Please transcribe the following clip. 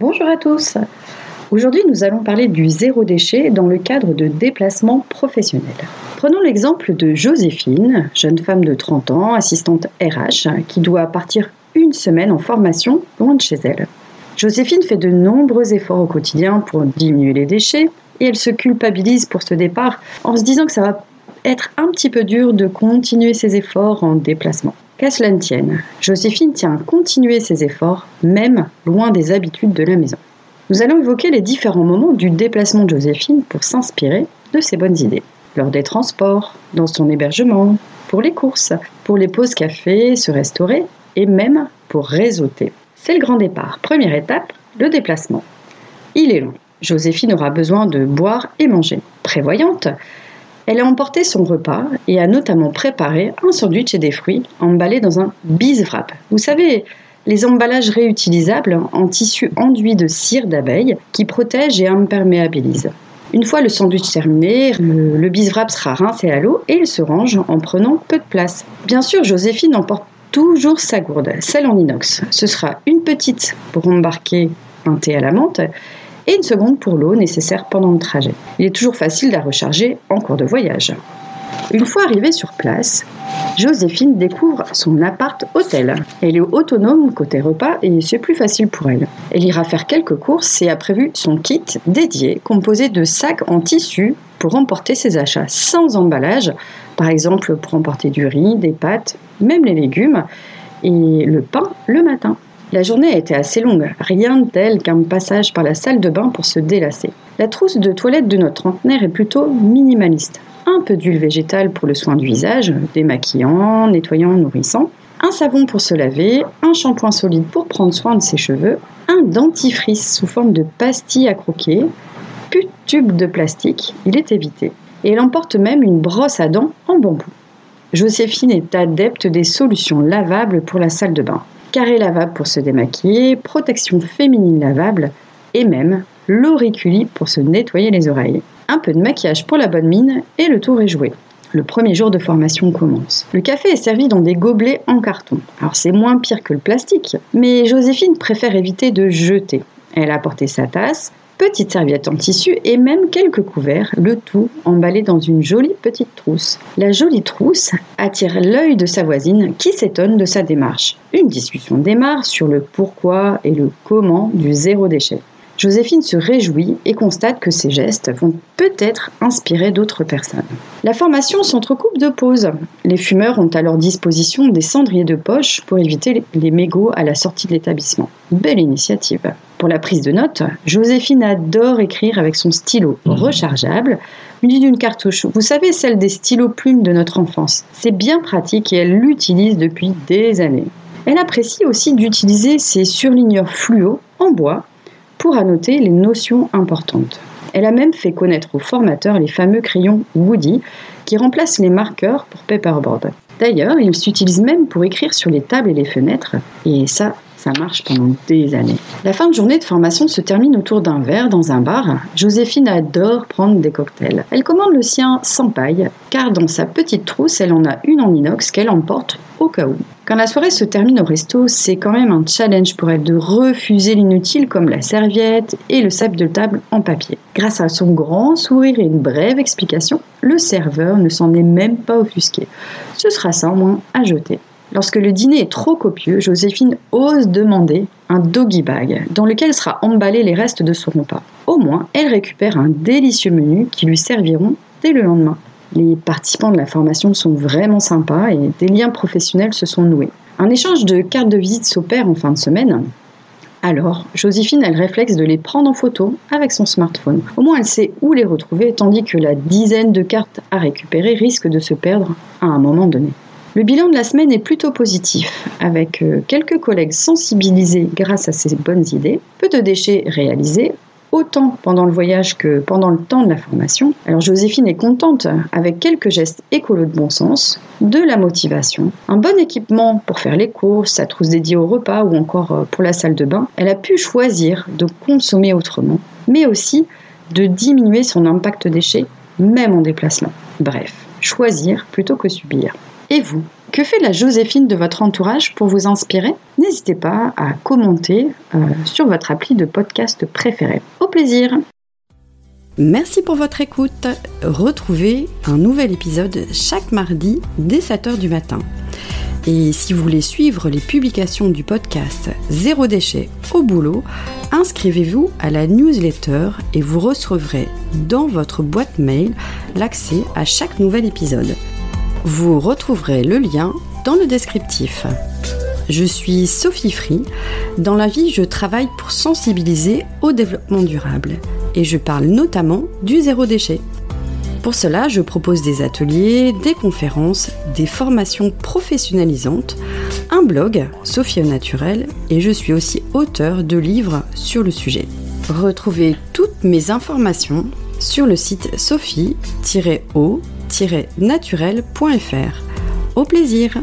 Bonjour à tous. Aujourd'hui, nous allons parler du zéro déchet dans le cadre de déplacements professionnels. Prenons l'exemple de Joséphine, jeune femme de 30 ans, assistante RH, qui doit partir une semaine en formation loin de chez elle. Joséphine fait de nombreux efforts au quotidien pour diminuer les déchets et elle se culpabilise pour ce départ en se disant que ça va être un petit peu dur de continuer ses efforts en déplacement. Qu'à cela ne tienne, Joséphine tient à continuer ses efforts, même loin des habitudes de la maison. Nous allons évoquer les différents moments du déplacement de Joséphine pour s'inspirer de ses bonnes idées. Lors des transports, dans son hébergement, pour les courses, pour les pauses café, se restaurer et même pour réseauter. C'est le grand départ. Première étape, le déplacement. Il est long. Joséphine aura besoin de boire et manger. Prévoyante, elle a emporté son repas et a notamment préparé un sandwich et des fruits emballés dans un wrap. Vous savez, les emballages réutilisables en tissu enduit de cire d'abeille qui protègent et imperméabilisent. Une fois le sandwich terminé, le, le wrap sera rincé à l'eau et il se range en prenant peu de place. Bien sûr, Joséphine emporte toujours sa gourde, celle en inox. Ce sera une petite pour embarquer un thé à la menthe et une seconde pour l'eau nécessaire pendant le trajet. Il est toujours facile de la recharger en cours de voyage. Une fois arrivée sur place, Joséphine découvre son appart-hôtel. Elle est autonome côté repas et c'est plus facile pour elle. Elle ira faire quelques courses et a prévu son kit dédié composé de sacs en tissu pour emporter ses achats sans emballage, par exemple pour emporter du riz, des pâtes, même les légumes et le pain le matin. La journée a été assez longue, rien de tel qu'un passage par la salle de bain pour se délasser. La trousse de toilette de notre trentenaire est plutôt minimaliste. Un peu d'huile végétale pour le soin du visage, démaquillant, nettoyant, nourrissant, un savon pour se laver, un shampoing solide pour prendre soin de ses cheveux, un dentifrice sous forme de pastille à croquer, plus de tube de plastique, il est évité. Et elle emporte même une brosse à dents en bambou. Joséphine est adepte des solutions lavables pour la salle de bain carré lavable pour se démaquiller, protection féminine lavable et même l'auriculi pour se nettoyer les oreilles. Un peu de maquillage pour la bonne mine et le tour est joué. Le premier jour de formation commence. Le café est servi dans des gobelets en carton. Alors c'est moins pire que le plastique, mais Joséphine préfère éviter de jeter. Elle a apporté sa tasse, petite serviette en tissu et même quelques couverts, le tout emballé dans une jolie petite trousse. La jolie trousse attire l'œil de sa voisine qui s'étonne de sa démarche. Une discussion démarre sur le pourquoi et le comment du zéro déchet. Joséphine se réjouit et constate que ces gestes vont peut-être inspirer d'autres personnes. La formation s'entrecoupe de pauses. Les fumeurs ont à leur disposition des cendriers de poche pour éviter les mégots à la sortie de l'établissement. Belle initiative. Pour la prise de notes, Joséphine adore écrire avec son stylo mmh. rechargeable muni d'une cartouche. Vous savez, celle des stylos plumes de notre enfance. C'est bien pratique et elle l'utilise depuis des années. Elle apprécie aussi d'utiliser ses surligneurs fluo en bois pour annoter les notions importantes. Elle a même fait connaître aux formateurs les fameux crayons Woody qui remplacent les marqueurs pour paperboard. D'ailleurs, ils s'utilisent même pour écrire sur les tables et les fenêtres, et ça, ça marche pendant des années. La fin de journée de formation se termine autour d'un verre dans un bar. Joséphine adore prendre des cocktails. Elle commande le sien sans paille, car dans sa petite trousse, elle en a une en inox qu'elle emporte au cas où. Quand la soirée se termine au resto, c'est quand même un challenge pour elle de refuser l'inutile comme la serviette et le sac de table en papier. Grâce à son grand sourire et une brève explication, le serveur ne s'en est même pas offusqué. Ce sera ça moins à jeter. Lorsque le dîner est trop copieux, Joséphine ose demander un doggy bag dans lequel sera emballé les restes de son repas. Au moins, elle récupère un délicieux menu qui lui serviront dès le lendemain. Les participants de la formation sont vraiment sympas et des liens professionnels se sont noués. Un échange de cartes de visite s'opère en fin de semaine. Alors, Joséphine a le réflexe de les prendre en photo avec son smartphone. Au moins, elle sait où les retrouver, tandis que la dizaine de cartes à récupérer risque de se perdre à un moment donné. Le bilan de la semaine est plutôt positif, avec euh, quelques collègues sensibilisés grâce à ces bonnes idées, peu de déchets réalisés, autant pendant le voyage que pendant le temps de la formation. Alors Joséphine est contente avec quelques gestes écolos de bon sens, de la motivation, un bon équipement pour faire les courses, sa trousse dédiée au repas ou encore euh, pour la salle de bain. Elle a pu choisir de consommer autrement, mais aussi de diminuer son impact déchets, même en déplacement. Bref, choisir plutôt que subir. Et vous? Que fait la Joséphine de votre entourage pour vous inspirer? N'hésitez pas à commenter euh, sur votre appli de podcast préféré. Au plaisir Merci pour votre écoute. Retrouvez un nouvel épisode chaque mardi dès 7h du matin. Et si vous voulez suivre les publications du podcast Zéro déchet au boulot, inscrivez-vous à la newsletter et vous recevrez dans votre boîte mail l'accès à chaque nouvel épisode. Vous retrouverez le lien dans le descriptif. Je suis Sophie Free. Dans la vie, je travaille pour sensibiliser au développement durable et je parle notamment du zéro déchet. Pour cela, je propose des ateliers, des conférences, des formations professionnalisantes, un blog, Sophie naturel, et je suis aussi auteur de livres sur le sujet. Retrouvez toutes mes informations sur le site sophie-o naturel.fr. Au plaisir